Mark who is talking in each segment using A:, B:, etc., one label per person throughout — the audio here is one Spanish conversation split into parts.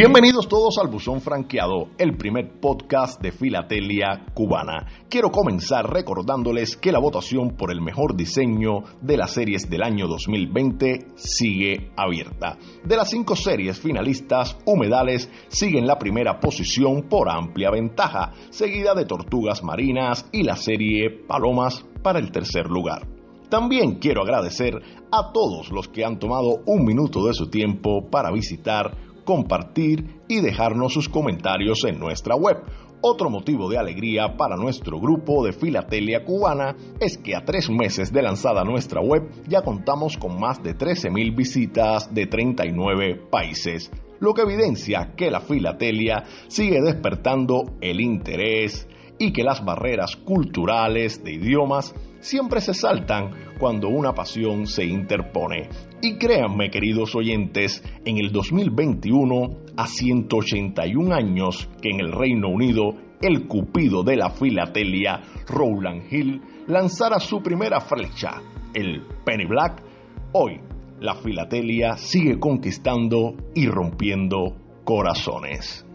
A: Bienvenidos todos al Buzón Franqueado, el primer podcast de filatelia cubana. Quiero comenzar recordándoles que la votación por el mejor diseño de las series del año 2020 sigue abierta. De las cinco series finalistas, Humedales sigue en la primera posición por amplia ventaja, seguida de Tortugas Marinas y la serie Palomas para el tercer lugar. También quiero agradecer a todos los que han tomado un minuto de su tiempo para visitar compartir y dejarnos sus comentarios en nuestra web. Otro motivo de alegría para nuestro grupo de filatelia cubana es que a tres meses de lanzada nuestra web ya contamos con más de 13.000 visitas de 39 países, lo que evidencia que la filatelia sigue despertando el interés y que las barreras culturales de idiomas siempre se saltan cuando una pasión se interpone. Y créanme, queridos oyentes, en el 2021, a 181 años que en el Reino Unido el cupido de la filatelia, Rowland Hill, lanzara su primera flecha, el Penny Black, hoy la filatelia sigue conquistando y rompiendo corazones.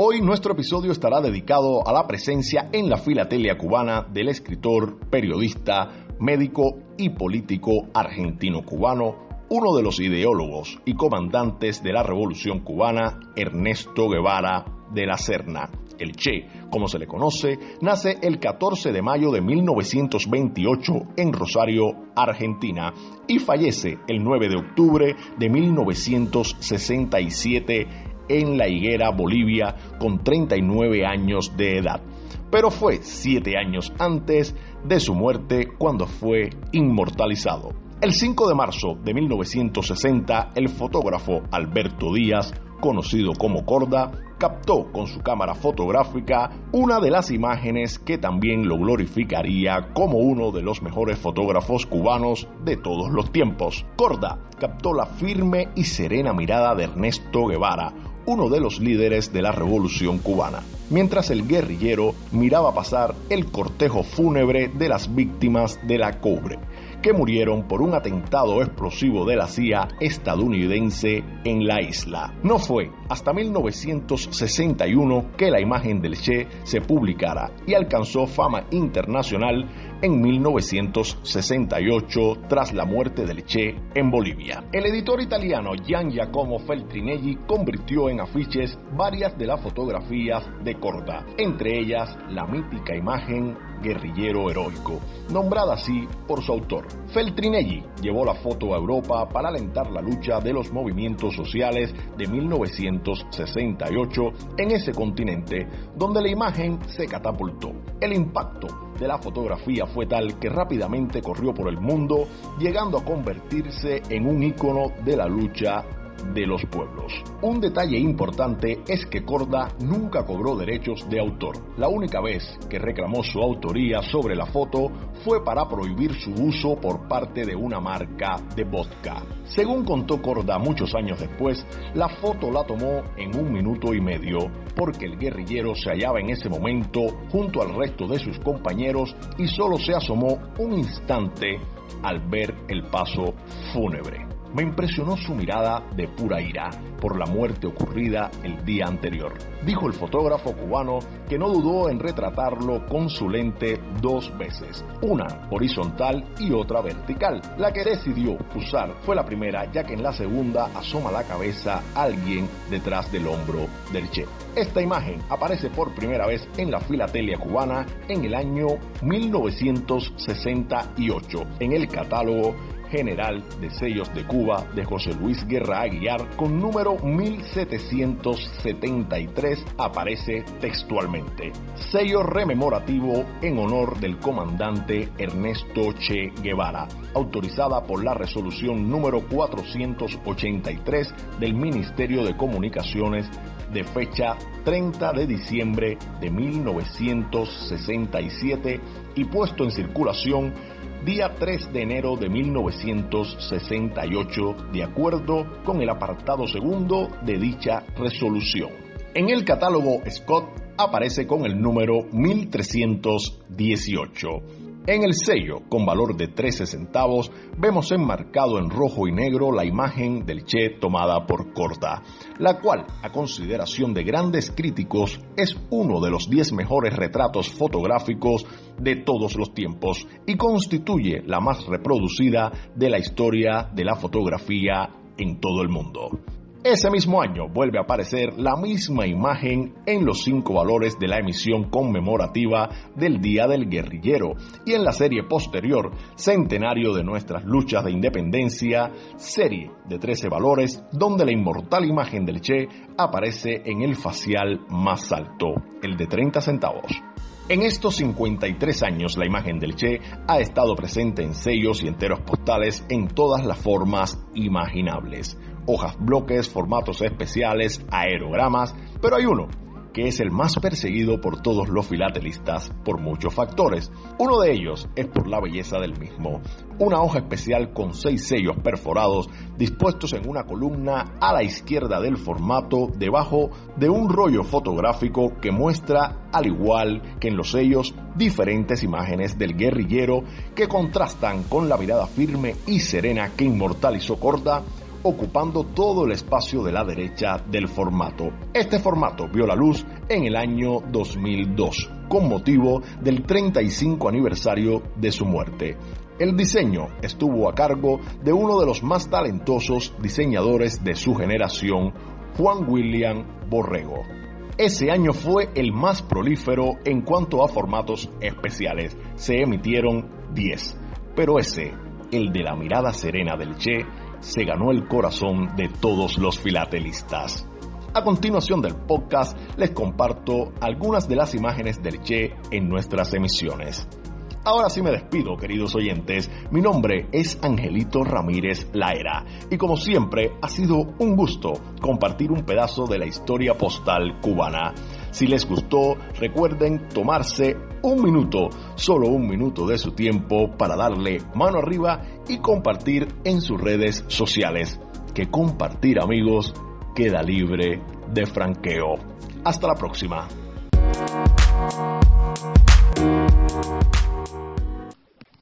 A: Hoy nuestro episodio estará dedicado a la presencia en la filatelia cubana del escritor, periodista, médico y político argentino-cubano, uno de los ideólogos y comandantes de la Revolución cubana, Ernesto Guevara de la Serna. El Che, como se le conoce, nace el 14 de mayo de 1928 en Rosario, Argentina, y fallece el 9 de octubre de 1967 en La Higuera, Bolivia, con 39 años de edad. Pero fue siete años antes de su muerte cuando fue inmortalizado. El 5 de marzo de 1960, el fotógrafo Alberto Díaz, conocido como Corda, captó con su cámara fotográfica una de las imágenes que también lo glorificaría como uno de los mejores fotógrafos cubanos de todos los tiempos. Corda captó la firme y serena mirada de Ernesto Guevara, uno de los líderes de la revolución cubana, mientras el guerrillero miraba pasar el cortejo fúnebre de las víctimas de la cobre que murieron por un atentado explosivo de la CIA estadounidense en la isla. No fue hasta 1961 que la imagen del Che se publicara y alcanzó fama internacional en 1968 tras la muerte del Che en Bolivia. El editor italiano Gian Giacomo Feltrinelli convirtió en afiches varias de las fotografías de Corda, entre ellas la mítica imagen guerrillero heroico, nombrada así por su autor. Feltrinelli llevó la foto a Europa para alentar la lucha de los movimientos sociales de 1968 en ese continente, donde la imagen se catapultó. El impacto de la fotografía fue tal que rápidamente corrió por el mundo, llegando a convertirse en un ícono de la lucha de los pueblos. Un detalle importante es que Corda nunca cobró derechos de autor. La única vez que reclamó su autoría sobre la foto fue para prohibir su uso por parte de una marca de vodka. Según contó Corda muchos años después, la foto la tomó en un minuto y medio porque el guerrillero se hallaba en ese momento junto al resto de sus compañeros y solo se asomó un instante al ver el paso fúnebre. Me impresionó su mirada de pura ira por la muerte ocurrida el día anterior. Dijo el fotógrafo cubano que no dudó en retratarlo con su lente dos veces, una horizontal y otra vertical. La que decidió usar fue la primera, ya que en la segunda asoma la cabeza alguien detrás del hombro del Che. Esta imagen aparece por primera vez en la filatelia cubana en el año 1968 en el catálogo General de Sellos de Cuba de José Luis Guerra Aguiar con número 1773 aparece textualmente. Sello rememorativo en honor del comandante Ernesto Che Guevara, autorizada por la resolución número 483 del Ministerio de Comunicaciones de fecha 30 de diciembre de 1967 y puesto en circulación día 3 de enero de 1968, de acuerdo con el apartado segundo de dicha resolución. En el catálogo Scott aparece con el número 1318. En el sello, con valor de 13 centavos, vemos enmarcado en rojo y negro la imagen del Che tomada por Corta, la cual, a consideración de grandes críticos, es uno de los 10 mejores retratos fotográficos de todos los tiempos y constituye la más reproducida de la historia de la fotografía en todo el mundo. Ese mismo año vuelve a aparecer la misma imagen en los cinco valores de la emisión conmemorativa del Día del Guerrillero y en la serie posterior, Centenario de nuestras luchas de independencia, serie de 13 valores, donde la inmortal imagen del Che aparece en el facial más alto, el de 30 centavos. En estos 53 años la imagen del Che ha estado presente en sellos y enteros postales en todas las formas imaginables hojas bloques, formatos especiales, aerogramas, pero hay uno que es el más perseguido por todos los filatelistas por muchos factores. Uno de ellos es por la belleza del mismo. Una hoja especial con seis sellos perforados dispuestos en una columna a la izquierda del formato debajo de un rollo fotográfico que muestra, al igual que en los sellos, diferentes imágenes del guerrillero que contrastan con la mirada firme y serena que inmortalizó Corda ocupando todo el espacio de la derecha del formato. Este formato vio la luz en el año 2002, con motivo del 35 aniversario de su muerte. El diseño estuvo a cargo de uno de los más talentosos diseñadores de su generación, Juan William Borrego. Ese año fue el más prolífero en cuanto a formatos especiales. Se emitieron 10. Pero ese, el de la mirada serena del Che, se ganó el corazón de todos los filatelistas. A continuación del podcast les comparto algunas de las imágenes del Che en nuestras emisiones. Ahora sí me despido, queridos oyentes. Mi nombre es Angelito Ramírez Laera y como siempre ha sido un gusto compartir un pedazo de la historia postal cubana. Si les gustó, recuerden tomarse un minuto, solo un minuto de su tiempo para darle mano arriba y compartir en sus redes sociales. Que compartir amigos queda libre de franqueo. Hasta la próxima.